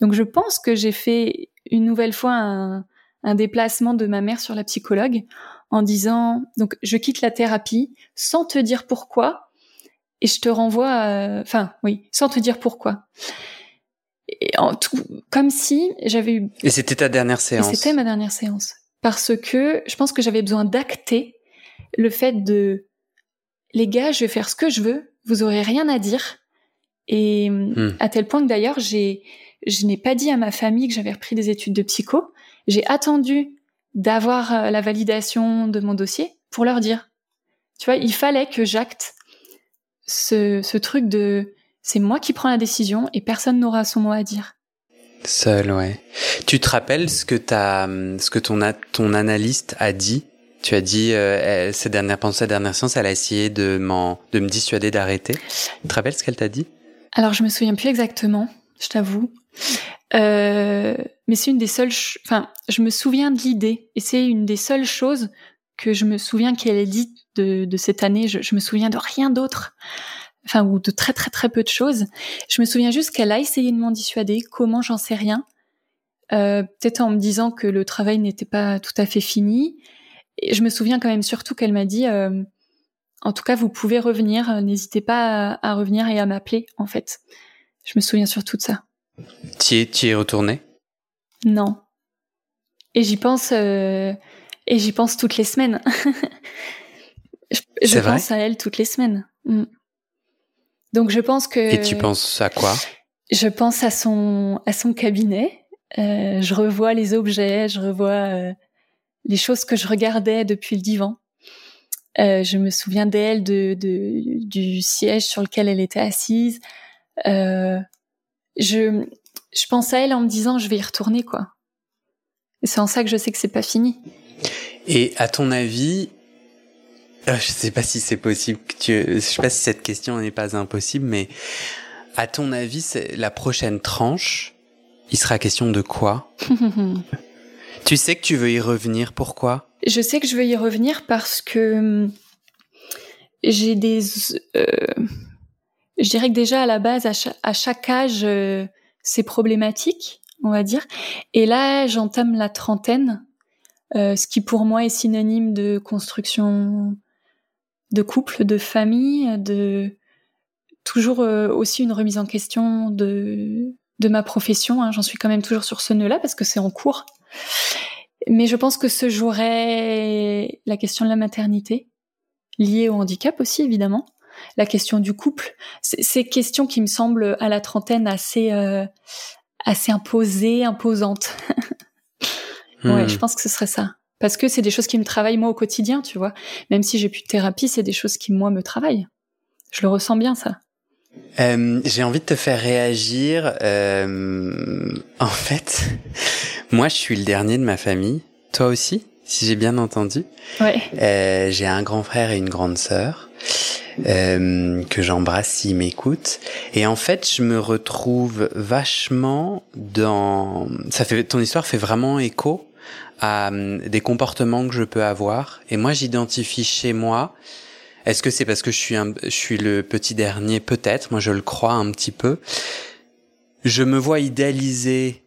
Donc je pense que j'ai fait une nouvelle fois un, un déplacement de ma mère sur la psychologue en disant donc je quitte la thérapie sans te dire pourquoi et je te renvoie enfin oui sans te dire pourquoi et en tout comme si j'avais eu et c'était ta dernière séance c'était ma dernière séance parce que je pense que j'avais besoin d'acter le fait de les gars, je vais faire ce que je veux, vous aurez rien à dire. Et hmm. à tel point que d'ailleurs, j'ai je n'ai pas dit à ma famille que j'avais repris des études de psycho. J'ai attendu d'avoir euh, la validation de mon dossier pour leur dire. Tu vois, il fallait que j'acte ce, ce truc de c'est moi qui prends la décision et personne n'aura son mot à dire. Seul, ouais. Tu te rappelles ce que ta, ce que ton, ton analyste a dit? Tu as dit, euh, ces dernières pensées, cette dernière séance, elle a essayé de, de me dissuader d'arrêter. Tu te rappelles ce qu'elle t'a dit? Alors, je me souviens plus exactement, je t'avoue. Euh, mais c'est une des seules, enfin, je me souviens de l'idée, et c'est une des seules choses que je me souviens qu'elle ait dit de, de cette année. Je, je me souviens de rien d'autre enfin ou de très très très peu de choses. Je me souviens juste qu'elle a essayé de m'en dissuader. Comment, j'en sais rien. Euh, peut-être en me disant que le travail n'était pas tout à fait fini. Et je me souviens quand même surtout qu'elle m'a dit, euh, en tout cas, vous pouvez revenir. N'hésitez pas à, revenir et à m'appeler. En fait, Je me souviens surtout de ça. Tu es, es retourné? Non. Et j'y pense, euh, et j'y pense toutes les semaines. je, je pense à elle toutes les semaines. Mm. Donc je pense que. Et tu penses à quoi? Je pense à son à son cabinet. Euh, je revois les objets, je revois euh, les choses que je regardais depuis le divan. Euh, je me souviens d'elle, de, de, du siège sur lequel elle était assise. Euh, je, je pense à elle en me disant je vais y retourner quoi. C'est en ça que je sais que c'est pas fini. Et à ton avis, euh, je sais pas si c'est possible que tu, je sais pas si cette question n'est pas impossible, mais à ton avis, la prochaine tranche, il sera question de quoi? Tu sais que tu veux y revenir, pourquoi? Je sais que je veux y revenir parce que hum, j'ai des... Euh, je dirais que déjà à la base, à chaque, âge, euh, c'est problématique, on va dire. Et là, j'entame la trentaine, euh, ce qui pour moi est synonyme de construction de couple, de famille, de toujours aussi une remise en question de de ma profession. Hein. J'en suis quand même toujours sur ce nœud-là parce que c'est en cours. Mais je pense que se jouerait la question de la maternité, liée au handicap aussi évidemment, la question du couple, ces questions qui me semblent à la trentaine assez euh, assez imposées, imposantes. Ouais, hmm. je pense que ce serait ça. Parce que c'est des choses qui me travaillent moi au quotidien, tu vois. Même si j'ai plus de thérapie, c'est des choses qui moi me travaillent. Je le ressens bien ça. Euh, j'ai envie de te faire réagir. Euh, en fait, moi, je suis le dernier de ma famille. Toi aussi, si j'ai bien entendu. Ouais. Euh, j'ai un grand frère et une grande sœur euh, que j'embrasse s'ils m'écoutent. Et en fait, je me retrouve vachement dans. Ça fait ton histoire fait vraiment écho à euh, des comportements que je peux avoir. Et moi, j'identifie chez moi est-ce que c'est parce que je suis, un, je suis le petit dernier? Peut-être, moi je le crois un petit peu. Je me vois idéaliser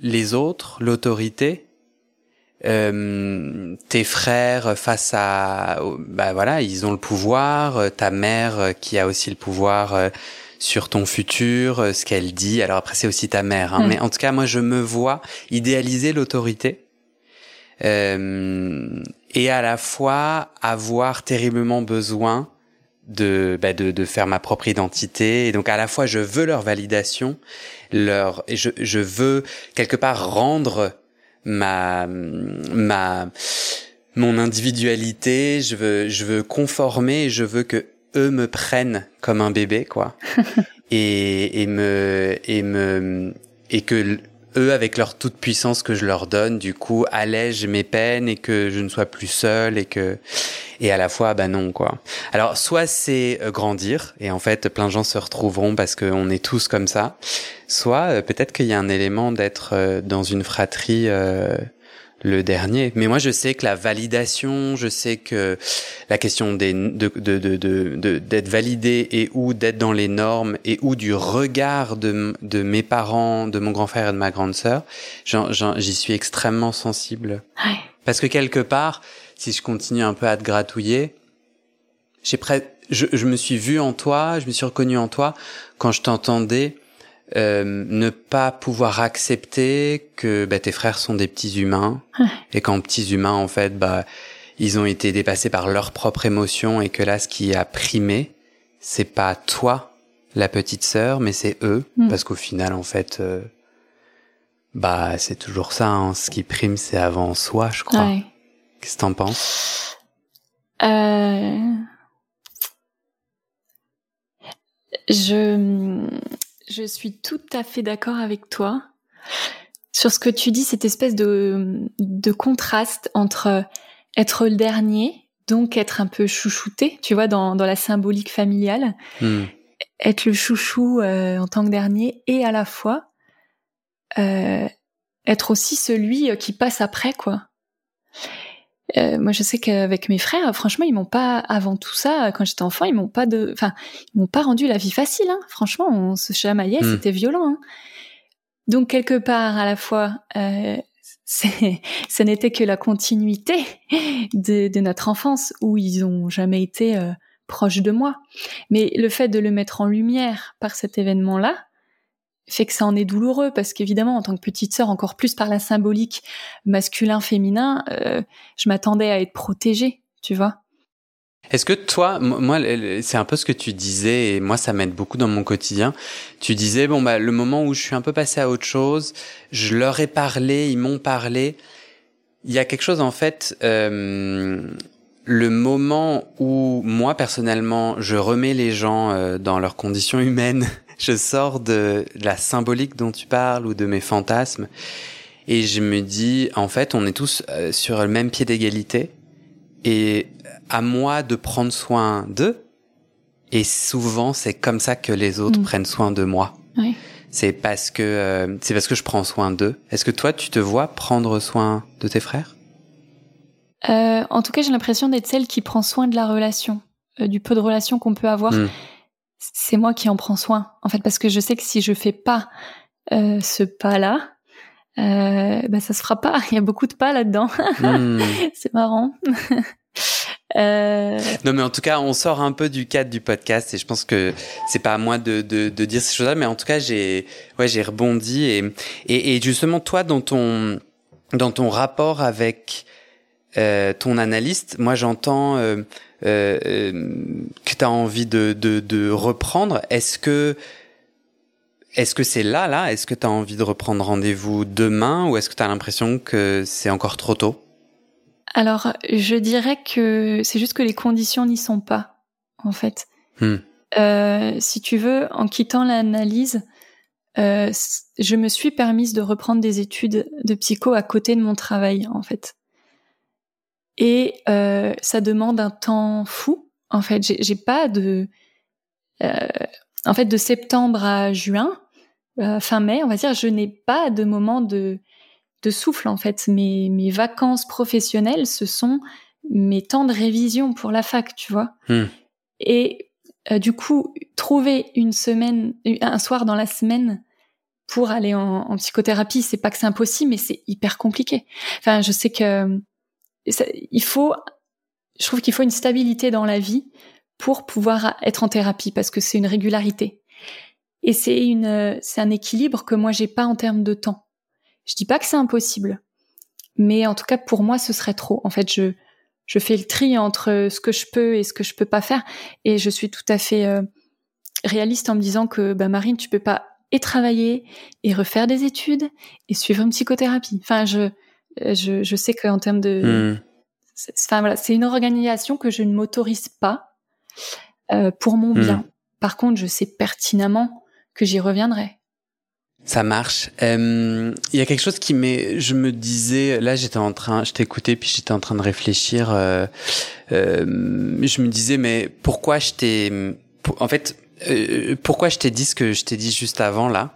les autres, l'autorité, euh, tes frères face à, bah voilà, ils ont le pouvoir, ta mère qui a aussi le pouvoir euh, sur ton futur, euh, ce qu'elle dit. Alors après c'est aussi ta mère, hein, mm. mais en tout cas moi je me vois idéaliser l'autorité. Euh, et à la fois avoir terriblement besoin de, bah de, de faire ma propre identité. Et donc à la fois je veux leur validation, leur, je, je veux quelque part rendre ma, ma, mon individualité, je veux, je veux conformer, je veux que eux me prennent comme un bébé, quoi. et, et me, et me, et que eux, avec leur toute puissance que je leur donne, du coup, allègent mes peines et que je ne sois plus seul et que, et à la fois, bah non, quoi. Alors, soit c'est euh, grandir et en fait, plein de gens se retrouveront parce qu'on est tous comme ça. Soit euh, peut-être qu'il y a un élément d'être euh, dans une fratrie le dernier. Mais moi, je sais que la validation, je sais que la question des, de, de, de, de, d'être validé et ou d'être dans les normes et ou du regard de, de mes parents, de mon grand frère et de ma grande sœur, j'y suis extrêmement sensible. Parce que quelque part, si je continue un peu à te gratouiller, j'ai je, je me suis vu en toi, je me suis reconnu en toi quand je t'entendais euh, ne pas pouvoir accepter que bah, tes frères sont des petits humains et qu'en petits humains en fait bah ils ont été dépassés par leurs propres émotions et que là ce qui a primé c'est pas toi la petite sœur mais c'est eux. Mm. parce qu'au final en fait euh, bah c'est toujours ça hein. ce qui prime c'est avant soi je crois. Qu'est-ce que t'en penses? Euh... je je suis tout à fait d'accord avec toi sur ce que tu dis, cette espèce de, de contraste entre être le dernier, donc être un peu chouchouté, tu vois, dans, dans la symbolique familiale, hmm. être le chouchou euh, en tant que dernier, et à la fois euh, être aussi celui qui passe après, quoi. Euh, moi, je sais qu'avec mes frères, franchement, ils m'ont pas, avant tout ça, quand j'étais enfant, ils m'ont pas de, enfin, ils m'ont pas rendu la vie facile. Hein. Franchement, on se chamaillait, hmm. c'était violent. Hein. Donc quelque part, à la fois, euh, ce n'était que la continuité de, de, notre enfance, où ils ont jamais été euh, proche de moi. Mais le fait de le mettre en lumière par cet événement-là fait que ça en est douloureux parce qu'évidemment, en tant que petite sœur, encore plus par la symbolique masculin-féminin, euh, je m'attendais à être protégée, tu vois. Est-ce que toi, moi, c'est un peu ce que tu disais et moi, ça m'aide beaucoup dans mon quotidien. Tu disais, bon, bah, le moment où je suis un peu passé à autre chose, je leur ai parlé, ils m'ont parlé. Il y a quelque chose, en fait, euh, le moment où moi, personnellement, je remets les gens euh, dans leurs conditions humaines, je sors de, la symbolique dont tu parles ou de mes fantasmes et je me dis, en fait, on est tous euh, sur le même pied d'égalité et à moi de prendre soin d'eux. Et souvent, c'est comme ça que les autres mm. prennent soin de moi. Oui. C'est parce que euh, c'est parce que je prends soin d'eux. Est-ce que toi, tu te vois prendre soin de tes frères? Euh, En tout cas, j'ai l'impression d'être celle qui prend soin de la relation, euh, du peu de relation qu'on peut avoir. Mm. C'est moi qui en prends soin, en fait, parce que je sais que si je fais pas euh, ce pas-là, euh, bah ça se fera pas. Il y a beaucoup de pas là-dedans. Mm. c'est marrant. Euh... Non, mais en tout cas, on sort un peu du cadre du podcast et je pense que c'est pas à moi de, de, de dire ces choses-là, mais en tout cas, j'ai ouais, j'ai rebondi et, et, et justement toi dans ton dans ton rapport avec euh, ton analyste, moi j'entends euh, que tu as envie de, de, de reprendre. Est-ce que est-ce que c'est là, là Est-ce que tu as envie de reprendre rendez-vous demain ou est-ce que tu as l'impression que c'est encore trop tôt? Alors, je dirais que c'est juste que les conditions n'y sont pas, en fait. Hmm. Euh, si tu veux, en quittant l'analyse, euh, je me suis permise de reprendre des études de psycho à côté de mon travail, en fait. Et euh, ça demande un temps fou. En fait, j'ai pas de, euh, en fait, de septembre à juin, euh, fin mai, on va dire, je n'ai pas de moment de de souffle en fait. Mes, mes vacances professionnelles, ce sont mes temps de révision pour la fac, tu vois. Hmm. Et euh, du coup, trouver une semaine, un soir dans la semaine pour aller en, en psychothérapie, c'est pas que c'est impossible, mais c'est hyper compliqué. Enfin, je sais que il faut, je trouve qu'il faut une stabilité dans la vie pour pouvoir être en thérapie parce que c'est une régularité. Et c'est une, c'est un équilibre que moi j'ai pas en termes de temps. Je dis pas que c'est impossible, mais en tout cas pour moi ce serait trop. En fait, je je fais le tri entre ce que je peux et ce que je peux pas faire, et je suis tout à fait euh, réaliste en me disant que bah Marine, tu peux pas et travailler et refaire des études et suivre une psychothérapie. Enfin, je je, je sais qu'en termes de, hmm. enfin voilà, c'est une organisation que je ne m'autorise pas euh, pour mon hmm. bien. Par contre, je sais pertinemment que j'y reviendrai. Ça marche. Il y a quelque chose qui m'est, je me disais, là j'étais en train, je t'écoutais puis j'étais en train de réfléchir. Euh, euh, je me disais mais pourquoi je t'ai, en fait, euh, pourquoi je t'ai dit ce que je t'ai dit juste avant là?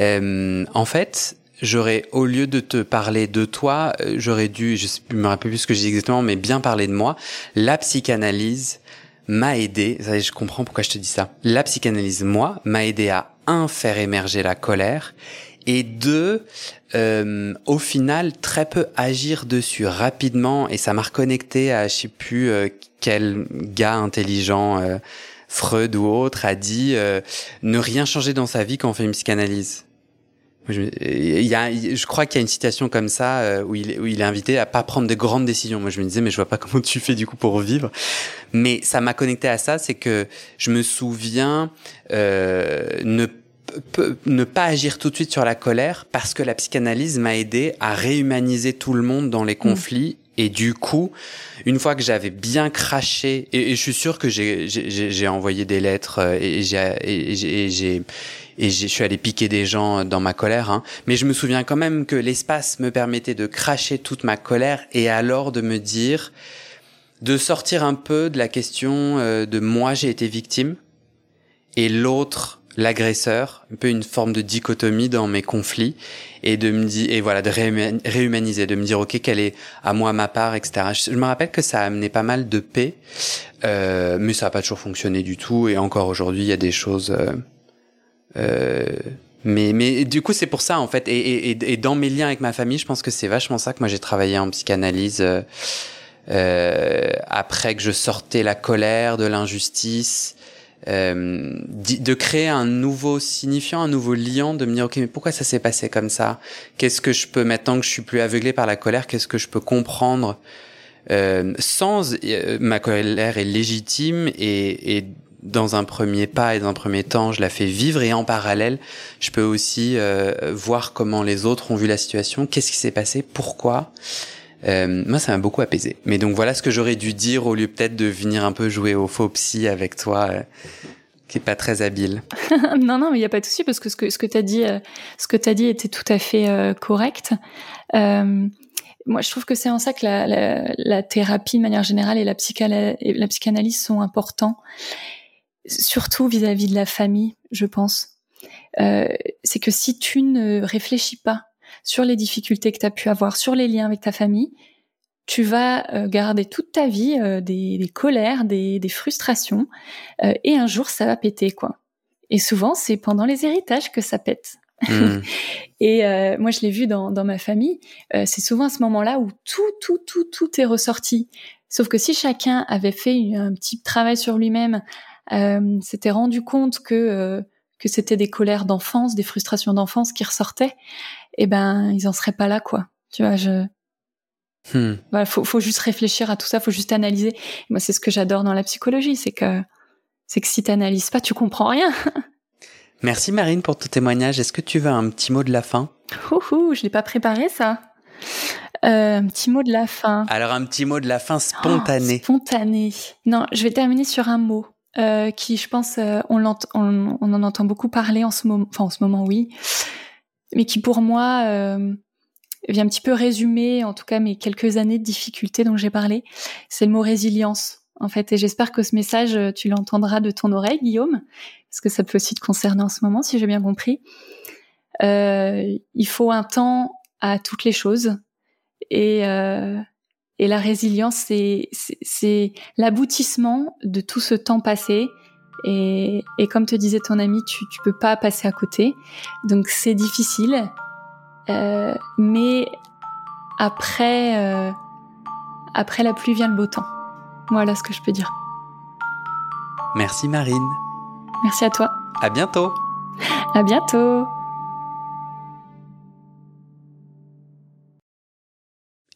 En fait, j'aurais au lieu de te parler de toi, j'aurais dû, je me rappelle plus ce que j'ai dit exactement, mais bien parler de moi. La psychanalyse m'a aidé, je comprends pourquoi je te dis ça. La psychanalyse, moi, m'a aidé à un, faire émerger la colère, et deux, euh, au final, très peu agir dessus rapidement, et ça m'a reconnecté à, je sais plus euh, quel gars intelligent, euh, Freud ou autre, a dit ne rien changer dans sa vie quand on fait une psychanalyse. Je, il y a, je crois qu'il y a une citation comme ça où il, où il est invité à pas prendre de grandes décisions. Moi, je me disais, mais je vois pas comment tu fais du coup pour vivre. Mais ça m'a connecté à ça, c'est que je me souviens euh, ne ne pas agir tout de suite sur la colère parce que la psychanalyse m'a aidé à réhumaniser tout le monde dans les mm. conflits. Et du coup, une fois que j'avais bien craché, et, je suis sûr que j'ai envoyé des lettres euh, et j'ai et je suis allé piquer des gens dans ma colère, hein, mais je me souviens quand même que l'espace me permettait de cracher toute ma colère et alors de me dire, de sortir un peu de la question euh, de moi j'ai été victime et l'autre l'agresseur, un peu une forme de dichotomie dans mes conflits et de me dire et voilà de réhumaniser, de me dire ok quelle est à moi ma part, etc. Je, me rappelle que ça a amené pas mal de paix, euh, mais ça n'a pas toujours fonctionné du tout et encore aujourd'hui il y a des choses. Euh, euh, mais mais du coup c'est pour ça en fait et, et, et, dans mes liens avec ma famille, je pense que c'est vachement ça que moi j'ai travaillé en psychanalyse. Euh, euh, après que je sortais la colère de l'injustice, euh, de créer un nouveau signifiant, un nouveau lien, de me dire ok mais pourquoi ça s'est passé comme ça? Qu'est-ce que je peux maintenant que je suis plus aveuglé par la colère Qu'est-ce que je peux comprendre? Euh, sans euh, ma colère est légitime et, et, dans un premier pas et dans un premier temps je la fais vivre et en parallèle je peux aussi euh, voir comment les autres ont vu la situation qu'est-ce qui s'est passé pourquoi? Euh, moi, ça m'a beaucoup apaisé. Mais donc voilà ce que j'aurais dû dire au lieu peut-être de venir un peu jouer au faux psy avec toi, euh, qui est pas très habile. non, non, mais il y a pas de souci parce que ce que ce que t'as dit, euh, ce que t'as dit était tout à fait euh, correct. moi, je trouve que c'est en ça que la, la, la, thérapie de manière générale et la, et la psychanalyse sont importants, surtout vis-à-vis -vis de la famille, je pense. c'est que si tu ne réfléchis pas sur les difficultés que tu as pu avoir, sur les liens avec ta famille, tu vas euh, garder toute ta vie euh, des, des, colères, des, des frustrations, euh, et un jour ça va péter quoi. Et souvent c'est pendant les héritages que ça pète. Mmh. et moi je l'ai vu dans, dans, ma famille, c'est souvent à ce moment-là où tout, tout, tout, tout est ressorti. Sauf que si chacun avait fait un petit travail sur lui-même, s'était rendu compte que que c'était des colères d'enfance, des frustrations d'enfance qui ressortaient, eh ben ils en seraient pas là quoi. Tu vois, je hmm. voilà, faut, faut juste réfléchir à tout ça, faut juste analyser. moi, c'est ce que j'adore dans la psychologie, c'est que c'est que si t'analyses pas, tu comprends rien. Merci Marine pour ton témoignage. Est-ce que tu veux un petit mot de la fin? Ouh, je l'ai pas préparé ça. Euh, un petit mot de la fin. Alors un petit mot de la fin spontané. Oh, spontané. Non, je vais terminer sur un mot euh, qui, je pense, euh, on, on, on, en entend beaucoup parler en ce moment. Enfin, en ce moment, oui mais qui pour moi euh, vient un petit peu résumer, en tout cas, mes quelques années de difficultés dont j'ai parlé. C'est le mot résilience, en fait. Et j'espère que ce message, euh, tu l'entendras de ton oreille, Guillaume, parce que ça peut aussi te concerner en ce moment, si j'ai bien compris. Euh, il faut un temps à toutes les choses. Et, et la résilience, c'est l'aboutissement de tout ce temps passé et, et, comme te disait ton ami, tu, tu peux pas passer à côté. Donc c'est difficile. Euh, mais après, euh, après la pluie vient le beau temps. Voilà ce que je peux dire. Merci Marine. Merci à toi. À bientôt. À bientôt.